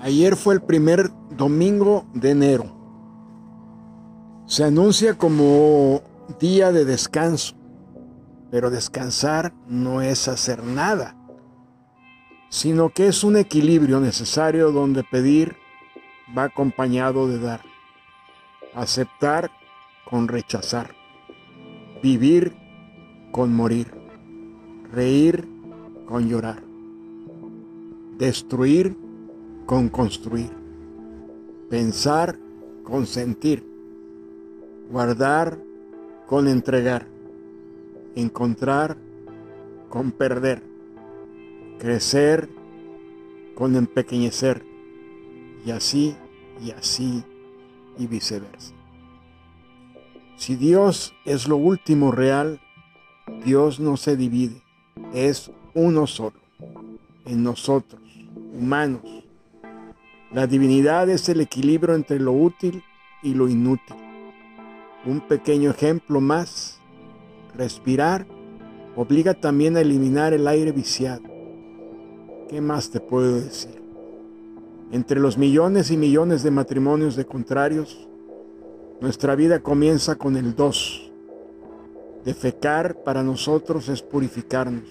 Ayer fue el primer domingo de enero. Se anuncia como día de descanso, pero descansar no es hacer nada, sino que es un equilibrio necesario donde pedir va acompañado de dar, aceptar con rechazar, vivir con morir, reír con llorar, destruir con construir, pensar con sentir, guardar con entregar, encontrar con perder, crecer con empequeñecer, y así y así y viceversa. Si Dios es lo último real, Dios no se divide, es uno solo, en nosotros, humanos, la divinidad es el equilibrio entre lo útil y lo inútil. Un pequeño ejemplo más. Respirar obliga también a eliminar el aire viciado. ¿Qué más te puedo decir? Entre los millones y millones de matrimonios de contrarios, nuestra vida comienza con el dos. Defecar para nosotros es purificarnos.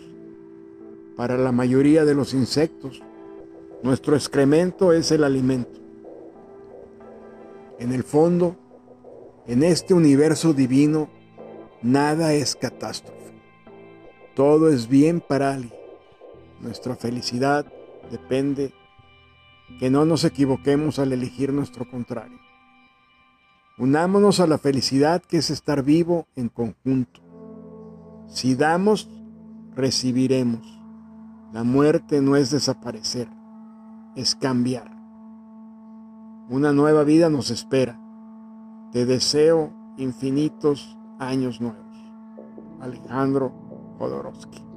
Para la mayoría de los insectos, nuestro excremento es el alimento. En el fondo, en este universo divino, nada es catástrofe. Todo es bien para alguien. Nuestra felicidad depende que no nos equivoquemos al elegir nuestro contrario. Unámonos a la felicidad que es estar vivo en conjunto. Si damos, recibiremos. La muerte no es desaparecer es cambiar. Una nueva vida nos espera. Te deseo infinitos años nuevos. Alejandro Jodorowsky.